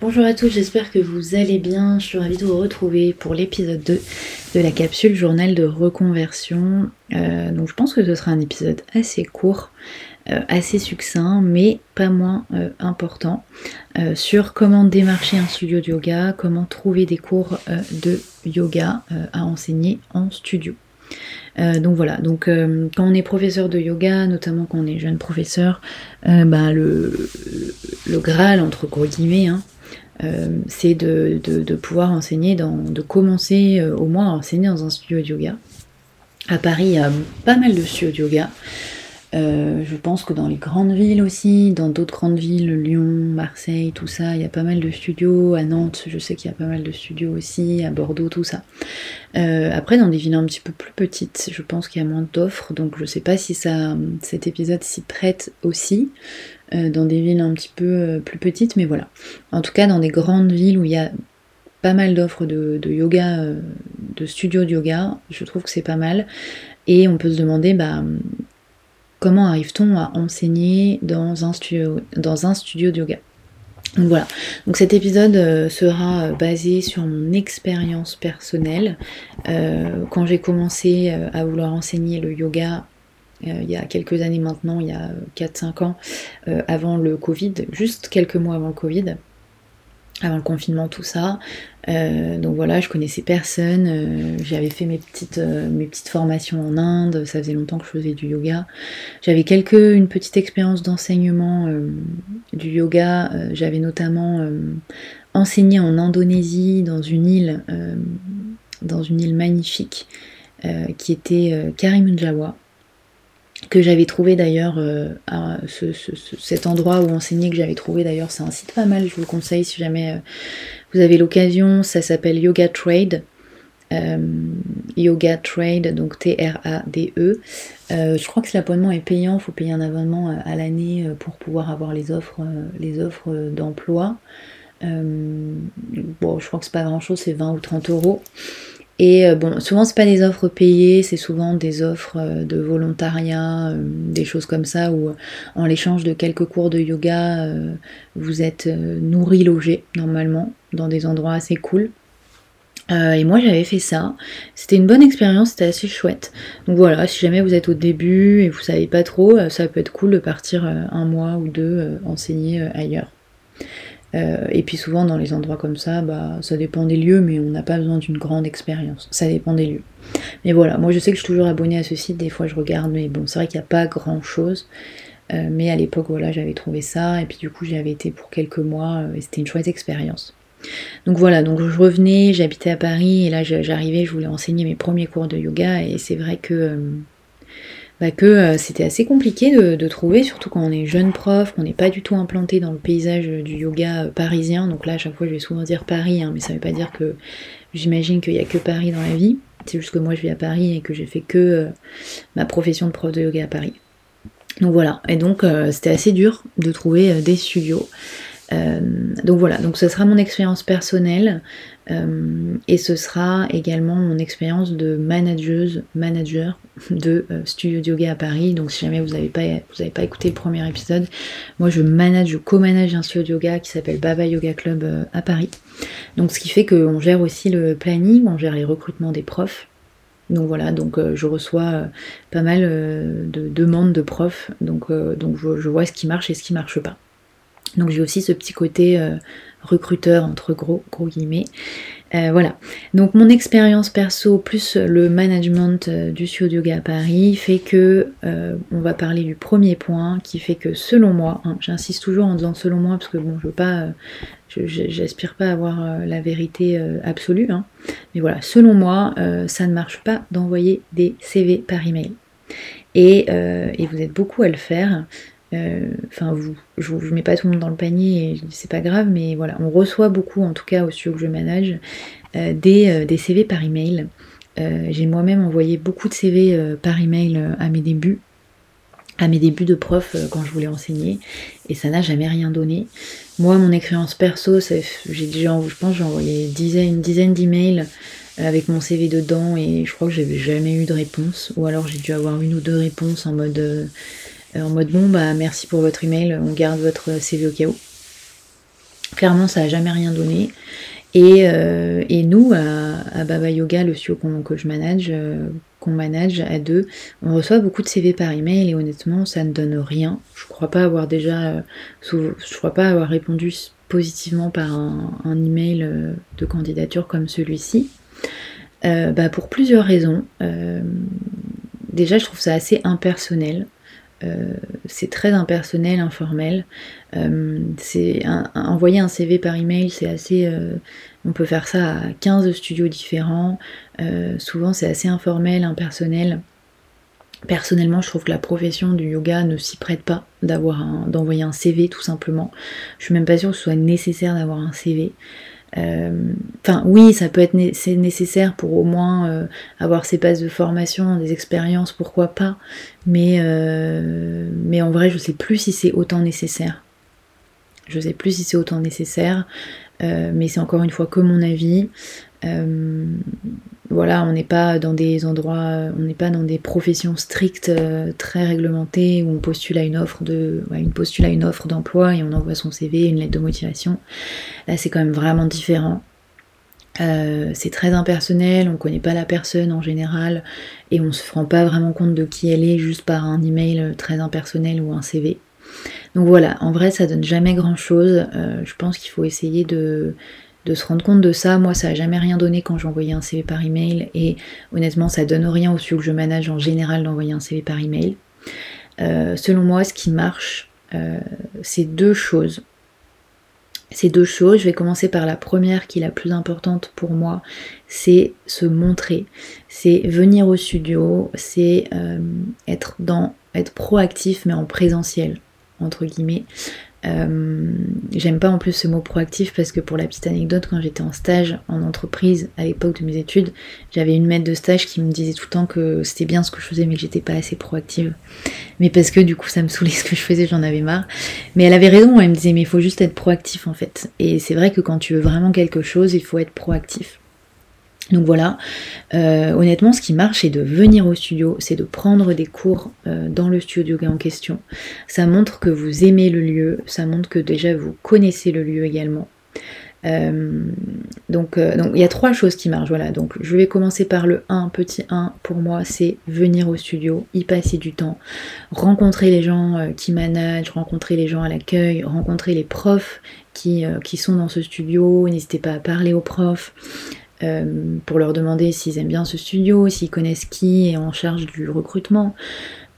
Bonjour à tous, j'espère que vous allez bien. Je suis ravie de vous retrouver pour l'épisode 2 de la capsule journal de reconversion. Euh, donc je pense que ce sera un épisode assez court, euh, assez succinct, mais pas moins euh, important, sur comment démarcher un studio de yoga, comment trouver des cours de yoga à enseigner en studio. Euh, donc voilà, donc euh, quand on est professeur de yoga, notamment quand on est jeune professeur, euh, bah, le, le Graal entre guillemets, hein, c'est de, pouvoir enseigner, dans, de commencer au moins à enseigner dans un studio de yoga. À Paris, il y a pas mal de studios de yoga. Euh, je pense que dans les grandes villes aussi, dans d'autres grandes villes, Lyon, Marseille, tout ça, il y a pas mal de studios. À Nantes, je sais qu'il y a pas mal de studios aussi, à Bordeaux, tout ça. Euh, après, dans des villes un petit peu plus petites, je pense qu'il y a moins d'offres, donc je sais pas si ça, cet épisode s'y prête aussi. euh, dans des villes un petit peu plus petites, mais voilà. En tout cas, dans des grandes villes où il y a pas mal d'offres de, de yoga, de studios de yoga, je trouve que c'est pas mal. Et on peut se demander, bah, comment arrive-t-on à enseigner dans un studio, dans un studio de yoga donc voilà, donc cet épisode euh, sera euh, basé sur mon expérience personnelle. Euh, quand j'ai commencé à vouloir enseigner le yoga, il y a quelques années maintenant, il y a 4-5 ans, avant le Covid, juste quelques mois avant le Covid, avant le confinement, tout ça. Euh, donc voilà, je connaissais personne, euh, j'avais fait mes petites, euh, mes petites formations en Inde, ça faisait longtemps que je faisais du yoga. J'avais quelques, une petite expérience d'enseignement du yoga, j'avais notamment enseigné en Indonésie dans une île, dans une île magnifique qui était Karimunjawa que j'avais trouvé d'ailleurs euh, cet endroit où enseigner que j'avais trouvé d'ailleurs c'est un site pas mal je vous le conseille si jamais euh, vous avez l'occasion ça s'appelle Yoga Trade Euh, Yoga Trade donc T-R-A-D-E je crois que l'abonnement est payant faut payer un abonnement à l'année pour pouvoir avoir les offres les offres d'emploi. Bon je crois que c'est pas grand chose c'est 20 ou 30 euros et euh, bon, souvent c'est pas des offres payées, c'est souvent des offres euh, de volontariat, euh, des choses comme ça où en l'échange de quelques cours de yoga, vous êtes nourri, logé normalement dans des endroits assez cool. Et moi j'avais fait ça, c'était une bonne expérience, c'était assez chouette. Donc voilà, si jamais vous êtes au début et vous savez pas trop, ça peut être cool de partir un mois ou deux enseigner ailleurs. Euh, et puis souvent dans les endroits comme ça, bah, ça dépend des lieux, mais on n'a pas besoin d'une grande expérience. Ça dépend des lieux. Mais voilà, moi je sais que je suis toujours abonnée à ce site, des fois je regarde, mais bon, c'est vrai qu'il n'y a pas grand chose. Euh, mais à l'époque, voilà, j'avais trouvé ça, et puis du coup, j'y avais été pour quelques mois, euh, et c'était une chouette expérience. Donc voilà, donc je revenais, j'habitais à Paris, et là j'arrivais, je voulais enseigner mes premiers cours de yoga, et c'est vrai que, bah, que euh, c'était assez compliqué de, trouver, surtout quand on est jeune prof, qu'on n'est pas du tout implanté dans le paysage euh, du yoga euh, parisien. Donc là, à chaque fois, je vais souvent dire Paris, hein, mais ça veut pas dire que j'imagine qu'il n'y a que Paris dans la vie. C'est juste que moi, je vis à Paris et que j'ai fait que ma profession de prof de yoga à Paris. Donc voilà, et donc c'était assez dur de trouver des studios. Euh, donc voilà, donc ce sera mon expérience personnelle euh, et ce sera également mon expérience de manageuse, manager de euh, studio de yoga à Paris. Donc si jamais vous n'avez pas, écouté le premier épisode, moi je manage, je co-manage un studio de yoga qui s'appelle Baba Yoga Club à Paris. Donc ce qui fait qu'on gère aussi le planning, on gère les recrutements des profs. Donc voilà, donc je reçois pas mal de demandes de profs, donc, donc je, vois ce qui marche et ce qui marche pas. Donc j'ai aussi ce petit côté euh, recruteur entre gros, gros guillemets. Euh, voilà. Donc mon expérience perso plus le management euh, du studio de yoga à Paris fait que on va parler du premier point qui fait que selon moi, hein, j'insiste toujours en disant selon moi parce que bon je veux pas, j'aspire pas à avoir la vérité absolue, hein. mais voilà, selon moi, ça ne marche pas d'envoyer des CV par email. Et, et vous êtes beaucoup à le faire. Euh, Enfin, vous, je ne mets pas tout le monde dans le panier c'est pas grave, mais voilà, on reçoit beaucoup, en tout cas au studio que je manage, euh, des, euh, CV par email. J'ai moi-même envoyé beaucoup de CV par email à mes débuts, à mes débuts de prof quand je voulais enseigner, et ça n'a jamais rien donné. Moi, mon expérience perso, j'ai déjà, je pense, j'ai envoyé une dizaine, une dizaine d'emails avec mon CV dedans et je crois que j'avais jamais eu de réponse. Ou alors j'ai dû avoir une ou deux réponses en mode, en mode bon bah merci pour votre email, on garde votre CV au cas où. Clairement ça a jamais rien donné. Et, nous, à, Baba Yoga, le studio que je manage, qu'on manage à deux, on reçoit beaucoup de CV par email et honnêtement, ça ne donne rien. Je crois pas avoir déjà, je crois pas avoir répondu positivement par un, email euh, de candidature comme celui-ci. Euh, bah, pour plusieurs raisons. Euh, déjà, je trouve ça assez impersonnel. C'est très impersonnel, informel. c'est envoyer un CV par email, c'est assez. on peut faire ça à 15 studios différents. souvent, c'est assez informel, impersonnel. Personnellement, je trouve que la profession du yoga ne s'y prête pas d'envoyer un CV tout simplement. Je suis même pas sûre que ce soit nécessaire d'avoir un CV. Euh, enfin, oui, ça peut être nécessaire pour au moins euh, avoir ses passes de formation, des expériences, pourquoi pas. Mais, euh, en vrai, je sais plus si c'est autant nécessaire. Je sais plus si c'est autant nécessaire, mais c'est encore une fois que mon avis. Voilà, on n'est pas dans des endroits, on n'est pas dans des professions strictes, euh, très réglementées, où on postule à une offre d'emploi et on envoie son CV, une lettre de motivation. Là, c'est quand même vraiment différent. Euh, c'est très impersonnel, on connaît pas la personne en général et on se rend pas vraiment compte de qui elle est juste par un email très impersonnel ou un CV. Donc voilà, en vrai ça donne jamais grand chose. je pense qu'il faut essayer de, de se rendre compte de ça. Moi, ça n'a jamais rien donné quand j'envoyais un CV par email et honnêtement, ça donne rien au studio que je manage en général d'envoyer un CV par email. Euh, selon moi, ce qui marche, euh, c'est deux choses. Ces deux choses, je vais commencer par la première qui est la plus importante pour moi, c'est se montrer, c'est venir au studio, c'est euh, être dans être proactif mais en présentiel entre guillemets. Euh, j'aime pas en plus ce mot proactif parce que pour la petite anecdote, quand j'étais en stage en entreprise à l'époque de mes études, j'avais une maître de stage qui me disait tout le temps que c'était bien ce que je faisais mais que j'étais pas assez proactive. Mais parce que du coup ça me saoulait ce que je faisais, j'en avais marre. Mais elle avait raison, elle me disait mais il faut juste être proactif en fait. Et c'est vrai que quand tu veux vraiment quelque chose, il faut être proactif. Donc voilà, euh, honnêtement ce qui marche c'est de venir au studio, c'est de prendre des cours euh, dans le studio en question. Ça montre que vous aimez le lieu, ça montre que déjà vous connaissez le lieu également. Euh, donc il y a trois choses qui marchent. Voilà, donc je vais commencer par le 1, petit 1 pour moi, c'est venir au studio, y passer du temps, rencontrer les gens qui managent, rencontrer les gens à l'accueil, rencontrer les profs qui sont dans ce studio, n'hésitez pas à parler aux profs. Euh, pour leur demander s'ils aiment bien ce studio, s'ils connaissent qui est en charge du recrutement.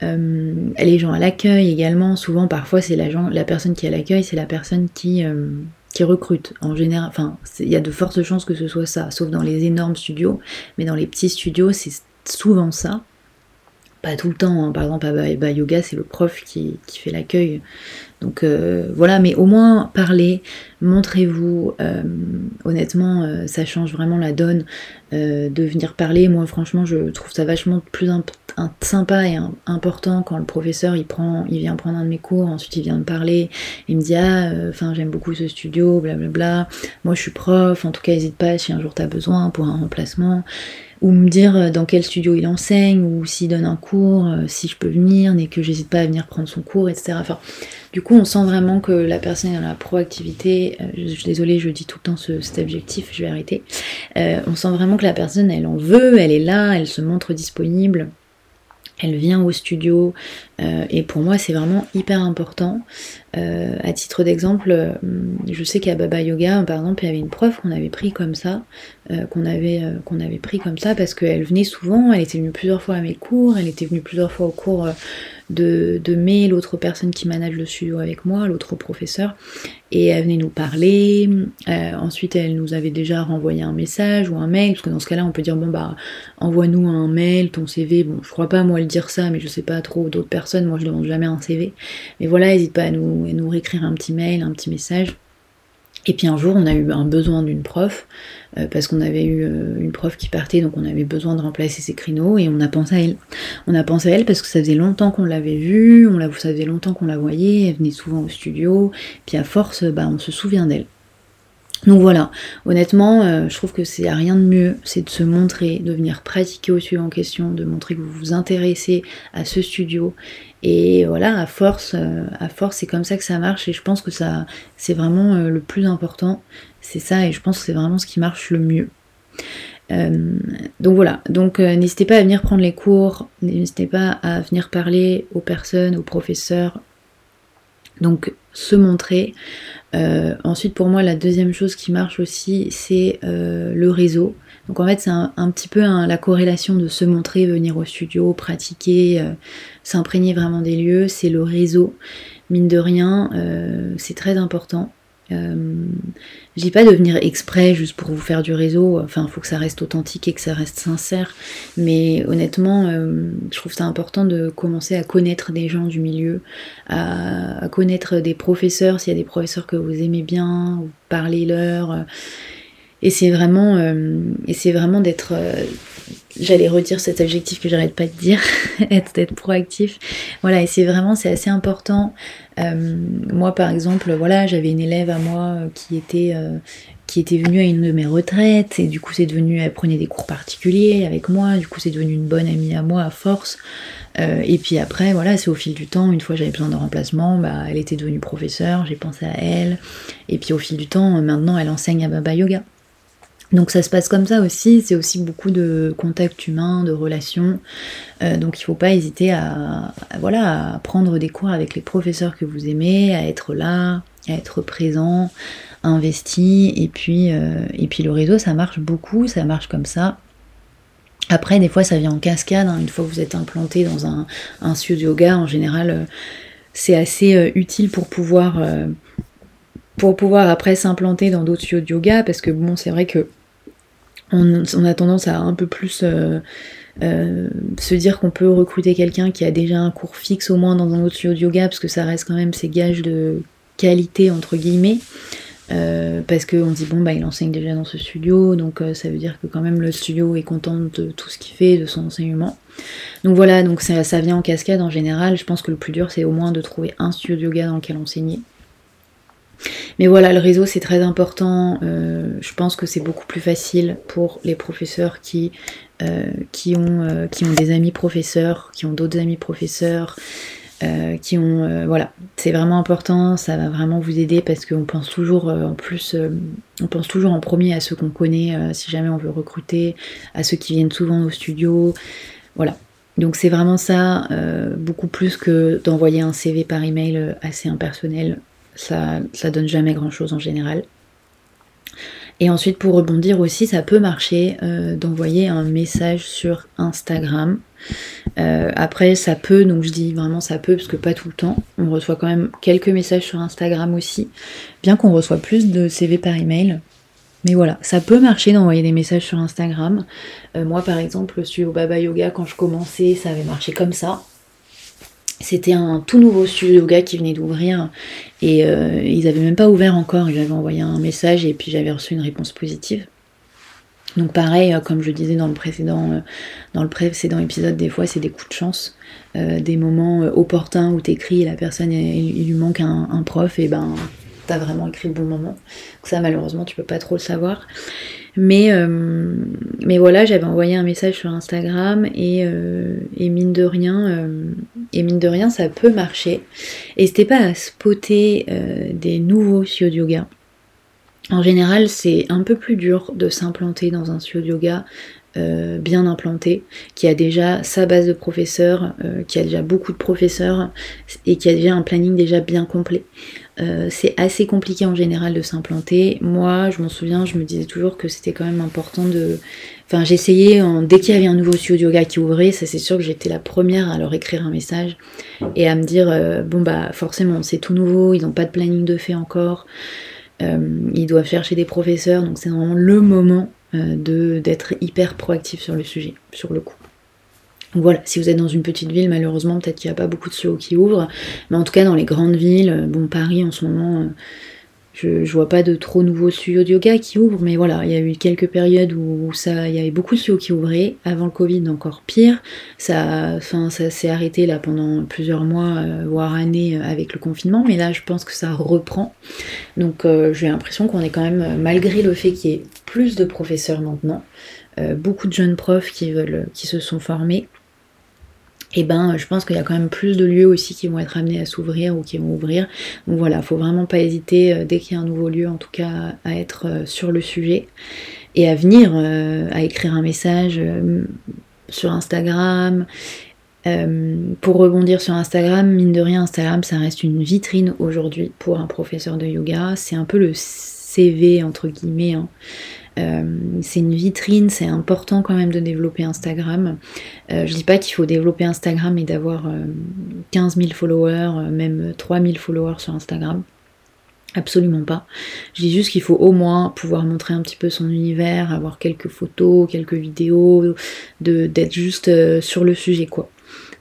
Euh, les gens à l'accueil également, souvent parfois c'est la, personne qui est à l'accueil, c'est la personne qui, euh, recrute. En général, enfin, il y a de fortes chances que ce soit ça, sauf dans les énormes studios, mais dans les petits studios, c'est souvent ça. Pas tout le temps, hein. par exemple à Yoga, c'est le prof qui fait l'accueil donc euh, voilà, mais au moins parlez, montrez-vous. Euh, honnêtement, euh, ça change vraiment la donne de venir parler. Moi, franchement, je trouve ça vachement plus sympa et important quand le professeur il vient prendre un de mes cours, ensuite il vient me parler, il me dit ah, enfin j'aime beaucoup ce studio, blablabla. Moi, je suis prof. En tout cas, n'hésite pas si un jour tu as besoin pour un remplacement ou me dire dans quel studio il enseigne, ou s'il donne un cours, si je peux venir, et que j'hésite pas à venir prendre son cours, etc. du coup, on sent vraiment que la personne est dans la proactivité. Euh, je, suis désolée, je dis tout le temps cet objectif, je vais arrêter. Euh, on sent vraiment que la personne, elle en veut, elle est là, elle se montre disponible elle vient au studio euh, et pour moi c'est vraiment hyper important. à titre d'exemple, je sais qu'à Baba Yoga, par exemple, il y avait une prof qu'on avait pris comme ça, qu'on avait, qu'on avait pris comme ça parce qu'elle venait souvent, elle était venue plusieurs fois à mes cours, elle était venue plusieurs fois au cours de, de l'autre personne qui manage le studio avec moi, l'autre professeur, et elle venait nous parler. Euh, ensuite, elle nous avait déjà renvoyé un message ou un mail, parce que dans ce cas-là, on peut dire bon bah envoie-nous un mail, ton CV. Bon, je crois pas moi le dire ça, mais je sais pas trop d'autres personnes. Moi, je demande jamais un CV. Mais voilà, n'hésite pas à nous, à nous réécrire un petit mail, un petit message. Et puis un jour, on a eu un besoin d'une prof, euh, parce qu'on avait eu euh, une prof qui partait, donc on avait besoin de remplacer ses créneaux, et on a pensé à elle. On a pensé à elle parce que ça faisait longtemps qu'on l'avait vue, on la, ça faisait longtemps qu'on la voyait, elle venait souvent au studio, puis à force, bah, on se souvient d'elle. Donc voilà, honnêtement, euh, je trouve que c'est rien de mieux, c'est de se montrer, de venir pratiquer au studio en question, de montrer que vous vous intéressez à ce studio. Et voilà, à force, euh, à force, c'est comme ça que ça marche. Et je pense que ça, c'est vraiment euh, le plus important. C'est ça, et je pense que c'est vraiment ce qui marche le mieux. donc voilà, donc n'hésitez pas à venir prendre les cours, n'hésitez pas à venir parler aux personnes, aux professeurs. Donc se montrer. Euh, ensuite, pour moi, la deuxième chose qui marche aussi, c'est euh, le réseau. Donc en fait, c'est un, petit peu la corrélation de se montrer, venir au studio, pratiquer, euh, s'imprégner vraiment des lieux, c'est le réseau. Mine de rien, c'est très important. Euh, je dis pas de venir exprès juste pour vous faire du réseau, enfin il faut que ça reste authentique et que ça reste sincère, mais honnêtement euh, je trouve ça important de commencer à connaître des gens du milieu, à, connaître des professeurs, s'il y a des professeurs que vous aimez bien, ou parler leur, et c'est vraiment, euh, d'être j'allais redire cet objectif que j'arrête pas de dire, être, être proactif. Voilà, et c'est vraiment, c'est assez important. Euh, moi, par exemple, voilà, j'avais une élève à moi euh, qui était, euh, qui était venue à une de mes retraites, et du coup, c'est devenu, elle prenait des cours particuliers avec moi, du coup, c'est devenu une bonne amie à moi à force. et puis après, voilà, c'est au fil du temps, une fois j'avais besoin de remplacement, bah, elle était devenue professeure, j'ai pensé à elle, et puis au fil du temps, maintenant, elle enseigne à Baba Yoga. Donc ça se passe comme ça aussi, c'est aussi beaucoup de contact humain, de relations. Euh, donc il ne faut pas hésiter à, voilà, prendre des cours avec les professeurs que vous aimez, à être là, à être présent, investi. Et puis, euh, et puis le réseau, ça marche beaucoup, ça marche comme ça. Après, des fois, ça vient en cascade. Hein. Une fois que vous êtes implanté dans un, un studio yoga, en général, euh, c'est assez utile pour pouvoir pour pouvoir après s'implanter dans d'autres studios de yoga, parce que bon, c'est vrai que on, a tendance à un peu plus euh, euh, se dire qu'on peut recruter quelqu'un qui a déjà un cours fixe au moins dans un autre studio de yoga, parce que ça reste quand même ses gages de qualité entre guillemets. Euh, parce qu'on dit bon bah il enseigne déjà dans ce studio donc ça veut dire que quand même le studio est content de tout ce qu'il fait de son enseignement. Donc voilà donc ça, ça, vient en cascade en général. Je pense que le plus dur c'est au moins de trouver un studio de yoga dans lequel enseigner mais voilà, le réseau c'est très important. Euh, je pense que c'est beaucoup plus facile pour les professeurs qui, euh, euh, qui ont des amis professeurs, qui ont d'autres amis professeurs, qui ont. voilà, c'est vraiment important, ça va vraiment vous aider parce qu'on pense toujours en plus, on pense toujours en premier à ceux qu'on connaît si jamais on veut recruter, à ceux qui viennent souvent au studio. Voilà, donc c'est vraiment ça, beaucoup plus que d'envoyer un CV par email assez impersonnel ça, donne jamais grand chose en général. Et ensuite, pour rebondir aussi, ça peut marcher euh, d'envoyer un message sur Instagram. Euh, après, ça peut, donc je dis vraiment ça peut, parce que pas tout le temps. On reçoit quand même quelques messages sur Instagram aussi, bien qu'on reçoit plus de CV par email. Mais voilà, ça peut marcher d'envoyer des messages sur Instagram. Euh, moi, par exemple, sur Baba Yoga, quand je commençais, ça avait marché comme ça. C'était un tout nouveau studio yoga qui venait d'ouvrir et euh, ils n'avaient même pas ouvert encore. J'avais envoyé un message et puis j'avais reçu une réponse positive. Donc pareil, euh, comme je disais dans le précédent, euh, dans le précédent épisode, des fois c'est des coups de chance, des moments opportuns où t'écris et la personne, il, lui manque un, prof et ben t'as vraiment écrit le bon moment. ça malheureusement tu peux pas trop le savoir. Mais, mais voilà, j'avais envoyé un message sur Instagram et, mine de rien, et mine de rien, ça peut marcher. N'hésitez pas à spotter des nouveaux studios de yoga. En général, c'est un peu plus dur de s'implanter dans un studio de yoga bien implanté, qui a déjà sa base de professeurs, qui a déjà beaucoup de professeurs et qui a déjà un planning déjà bien complet. Euh, c'est assez compliqué en général de s'implanter. Moi, je m'en souviens, je me disais toujours que c'était quand même important de. Enfin, j'essayais, dès qu'il y avait un nouveau studio yoga qui ouvrait, ça c'est sûr que j'étais la première à leur écrire un message et à me dire euh, bon, bah forcément, c'est tout nouveau, ils n'ont pas de planning de fait encore, euh, ils doivent chercher des professeurs, donc c'est vraiment le moment d'être hyper proactif sur le sujet, sur le coup voilà, si vous êtes dans une petite ville, malheureusement, peut-être qu'il n'y a pas beaucoup de studios qui ouvrent. Mais en tout cas, dans les grandes villes, euh, bon, Paris en ce moment, euh, je, je, vois pas de trop nouveaux studios de yoga qui ouvrent, mais voilà, il y a eu quelques périodes où ça, il y avait beaucoup de studios qui ouvraient. Avant le Covid, encore pire. Ça, s'est arrêté là pendant plusieurs mois, voire années avec le confinement, mais là, je pense que ça reprend. Donc, j'ai l'impression qu'on est quand même, malgré le fait qu'il y ait plus de professeurs maintenant, beaucoup de jeunes profs qui veulent, qui se sont formés et eh ben je pense qu'il y a quand même plus de lieux aussi qui vont être amenés à s'ouvrir ou qui vont ouvrir. Donc voilà, faut vraiment pas hésiter euh, dès qu'il y a un nouveau lieu en tout cas à être euh, sur le sujet et à venir euh, à écrire un message sur Instagram. pour rebondir sur Instagram, mine de rien, Instagram ça reste une vitrine aujourd'hui pour un professeur de yoga. C'est un peu le CV entre guillemets. Hein. Euh, c'est une vitrine, c'est important quand même de développer Instagram. Euh, je dis pas qu'il faut développer Instagram et d'avoir 15 euh, 000 followers, même 3 000 followers sur Instagram. Absolument pas. Je dis juste qu'il faut au moins pouvoir montrer un petit peu son univers, avoir quelques photos, quelques vidéos, d'être juste sur le sujet quoi.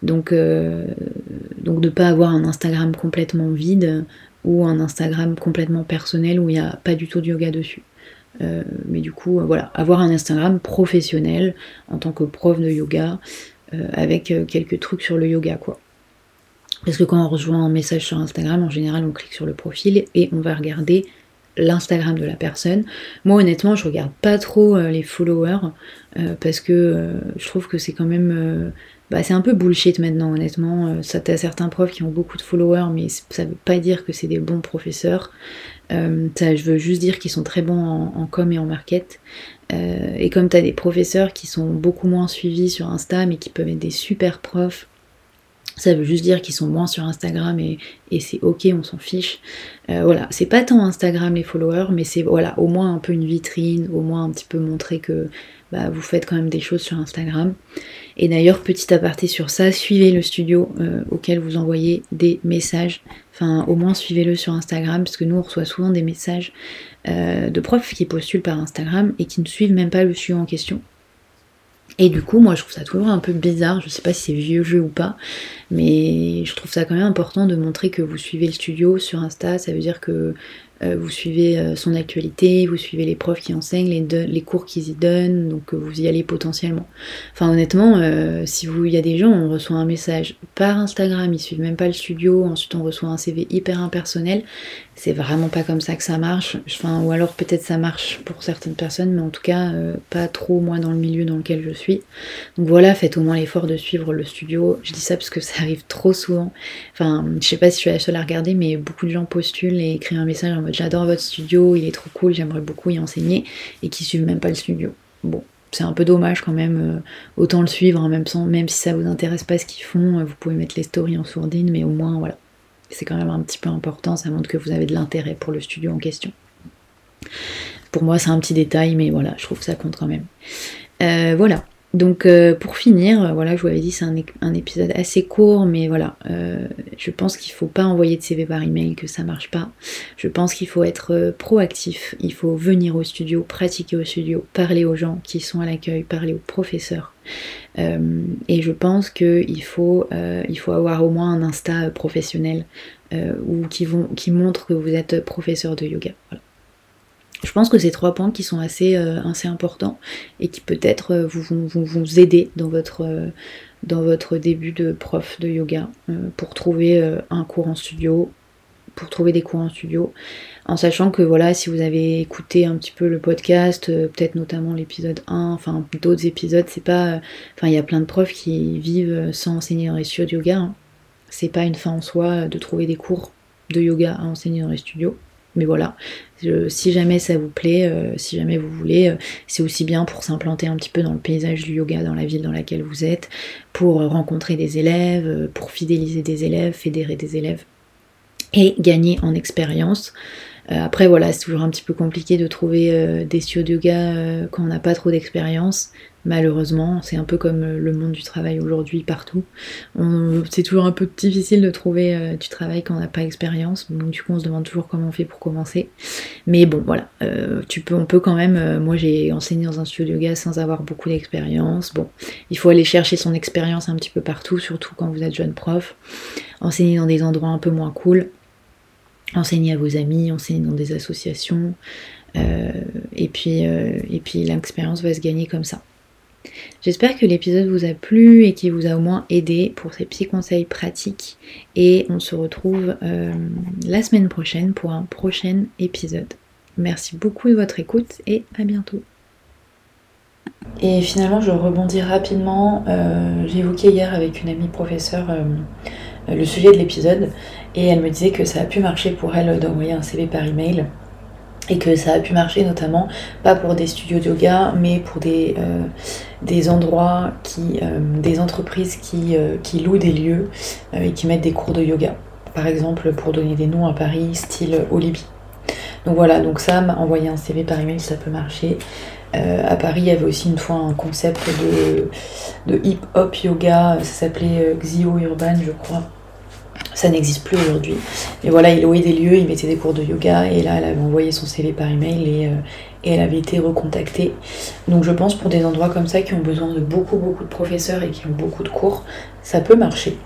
Donc, donc de pas avoir un Instagram complètement vide ou un Instagram complètement personnel où il n'y a pas du tout de yoga dessus. Euh, mais du coup, euh, voilà, avoir un Instagram professionnel en tant que prof de yoga, euh, avec quelques trucs sur le yoga, quoi. Parce que quand on rejoint un message sur Instagram, en général, on clique sur le profil et on va regarder l'Instagram de la personne. Moi honnêtement je regarde pas trop les followers parce que je trouve que c'est quand même bah, c'est un peu bullshit maintenant honnêtement. ça t'as certains profs qui ont beaucoup de followers mais ça veut pas dire que c'est des bons professeurs. Euh, ça, je veux juste dire qu'ils sont très bons en, com et en market. Euh, et comme tu as des professeurs qui sont beaucoup moins suivis sur Insta, mais qui peuvent être des super profs, ça veut juste dire qu'ils sont moins sur Instagram et, c'est ok, on s'en fiche. Euh, voilà, c'est pas tant Instagram les followers, mais c'est voilà, au moins un peu une vitrine, au moins un petit peu montrer que bah, vous faites quand même des choses sur Instagram. Et d'ailleurs, petit aparté sur ça, suivez le studio euh, auquel vous envoyez des messages. Enfin, au moins suivez-le sur Instagram, parce que nous, on reçoit souvent des messages euh, de profs qui postulent par Instagram et qui ne suivent même pas le studio en question. Et du coup, moi, je trouve ça toujours un peu bizarre. Je sais pas si c'est vieux jeu ou pas, mais je trouve ça quand même important de montrer que vous suivez le studio sur Insta. Ça veut dire que vous suivez euh, son actualité, vous suivez les profs qui enseignent, les, cours qu'ils y donnent, donc euh, vous y allez potentiellement. Enfin honnêtement, si vous, il y a des gens, on reçoit un message par Instagram, ils suivent même pas le studio, ensuite on reçoit un CV hyper impersonnel, c'est vraiment pas comme ça que ça marche. Enfin, ou alors peut-être ça marche pour certaines personnes, mais en tout cas pas trop moi dans le milieu dans lequel je suis. Donc voilà, faites au moins l'effort de suivre le studio. Je dis ça parce que ça arrive trop souvent. Enfin, je sais pas si je suis la seule à regarder, mais beaucoup de gens postulent et écrivent un message en j'adore votre studio, il est trop cool, j'aimerais beaucoup y enseigner, et qui suivent même pas le studio. Bon, c'est un peu dommage quand même, euh, autant le suivre en même temps, même si ça vous intéresse pas ce qu'ils font, euh, vous pouvez mettre les stories en sourdine, mais au moins voilà, c'est quand même un petit peu important, ça montre que vous avez de l'intérêt pour le studio en question. Pour moi c'est un petit détail, mais voilà, je trouve que ça compte quand même. Euh, voilà, donc euh, pour finir, euh, voilà, je vous avais dit c'est un, épisode assez court, mais voilà, euh, je pense qu'il faut pas envoyer de CV par email, que ça marche pas. Je pense qu'il faut être proactif, il faut venir au studio, pratiquer au studio, parler aux gens qui sont à l'accueil, parler aux professeurs. et je pense qu'il faut, avoir au moins un Insta professionnel ou qui, vont, montre que vous êtes professeur de yoga. Je pense que c'est trois points qui sont assez, euh, assez importants et qui peut-être euh, vont vous, vous, aider dans votre, euh, dans votre début de prof de yoga pour trouver un cours en studio, pour trouver des cours en studio, en sachant que voilà, si vous avez écouté un petit peu le podcast, peut-être notamment l'épisode 1, enfin d'autres épisodes, c'est pas. Enfin, il y a plein de profs qui vivent sans enseigner dans les studios de yoga. Hein. C'est pas une fin en soi de trouver des cours de yoga à enseigner dans les studios. Mais voilà, si jamais ça vous plaît, euh, si jamais vous voulez, euh, c'est aussi bien pour s'implanter un petit peu dans le paysage du yoga dans la ville dans laquelle vous êtes, pour rencontrer des élèves, euh, pour fidéliser des élèves, fédérer des élèves et gagner en expérience. après voilà, c'est toujours un petit peu compliqué de trouver des studios de yoga quand on n'a pas trop d'expérience. Malheureusement, c'est un peu comme euh, le monde du travail aujourd'hui partout. C'est toujours un peu difficile de trouver euh, du travail quand on n'a pas d'expérience. Donc du coup, on se demande toujours comment on fait pour commencer. Mais bon, voilà, euh, tu peux, on peut quand même. moi, j'ai enseigné dans un studio de yoga sans avoir beaucoup d'expérience. Bon, il faut aller chercher son expérience un petit peu partout, surtout quand vous êtes jeune prof. Enseigner dans des endroits un peu moins cool. enseigner à vos amis, enseigner dans des associations, et puis, et puis l'expérience va se gagner comme ça. J'espère que l'épisode vous a plu et qu'il vous a au moins aidé pour ces petits conseils pratiques. Et on se retrouve euh, la semaine prochaine pour un prochain épisode. Merci beaucoup de votre écoute et à bientôt. Et finalement, je rebondis rapidement. Euh, évoqué hier avec une amie professeure euh, le sujet de l'épisode et elle me disait que ça a pu marcher pour elle d'envoyer un CV par email et que ça a pu marcher notamment pas pour des studios de yoga mais pour des, euh, endroits qui euh, des entreprises qui, euh, qui, louent des lieux et qui mettent des cours de yoga. Par exemple pour donner des noms à Paris style Olibi. Donc voilà donc ça m'a envoyé un CV par email ça peut marcher. À Paris il y avait aussi une fois un concept de, de hip hop yoga ça s'appelait Xio Urban je crois ça n'existe plus aujourd'hui. Mais voilà, il louait des lieux, il mettait des cours de yoga et là, elle avait envoyé son CV par email et, euh, et elle avait été recontactée. Donc je pense pour des endroits comme ça qui ont besoin de beaucoup, beaucoup de professeurs et qui ont beaucoup de cours, ça peut marcher.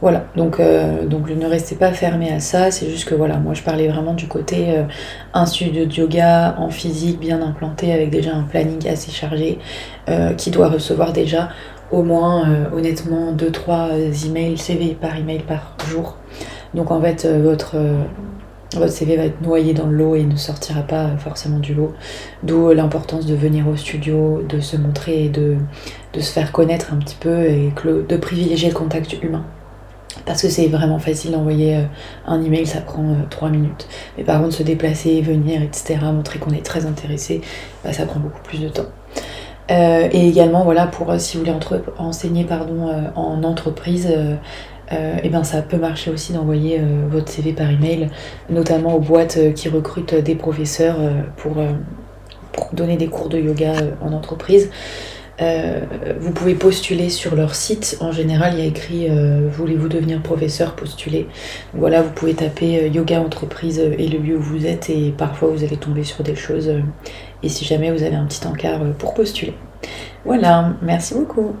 Voilà, donc, euh, ne restez pas fermé à ça, c'est juste que voilà, moi je parlais vraiment du côté euh, un studio de yoga en physique bien implanté avec déjà un planning assez chargé qui doit recevoir déjà au moins euh, honnêtement 2-3 euh, emails, CV par email par jour. Donc en fait euh, votre, votre CV va être noyé dans le lot et ne sortira pas forcément du lot. D'où l'importance de venir au studio, de se montrer et de, de se faire connaître un petit peu et de privilégier le contact humain. Parce que c'est vraiment facile d'envoyer un email, ça prend 3 minutes. Mais par contre, se déplacer, venir, etc., montrer qu'on est très intéressé, bah, ça prend beaucoup plus de temps. Euh, et également, voilà, pour euh, si vous voulez enseigner pardon, euh, en entreprise, et ben ça peut marcher aussi d'envoyer votre CV par email, notamment aux boîtes qui recrutent des professeurs pour, donner des cours de yoga en entreprise. Vous pouvez postuler sur leur site. En général, il y a écrit Voulez-vous devenir professeur Postuler. Voilà, vous pouvez taper yoga entreprise et le lieu où vous êtes, et parfois vous allez tomber sur des choses et si jamais vous avez un petit encart euh, pour postuler. Voilà, merci beaucoup.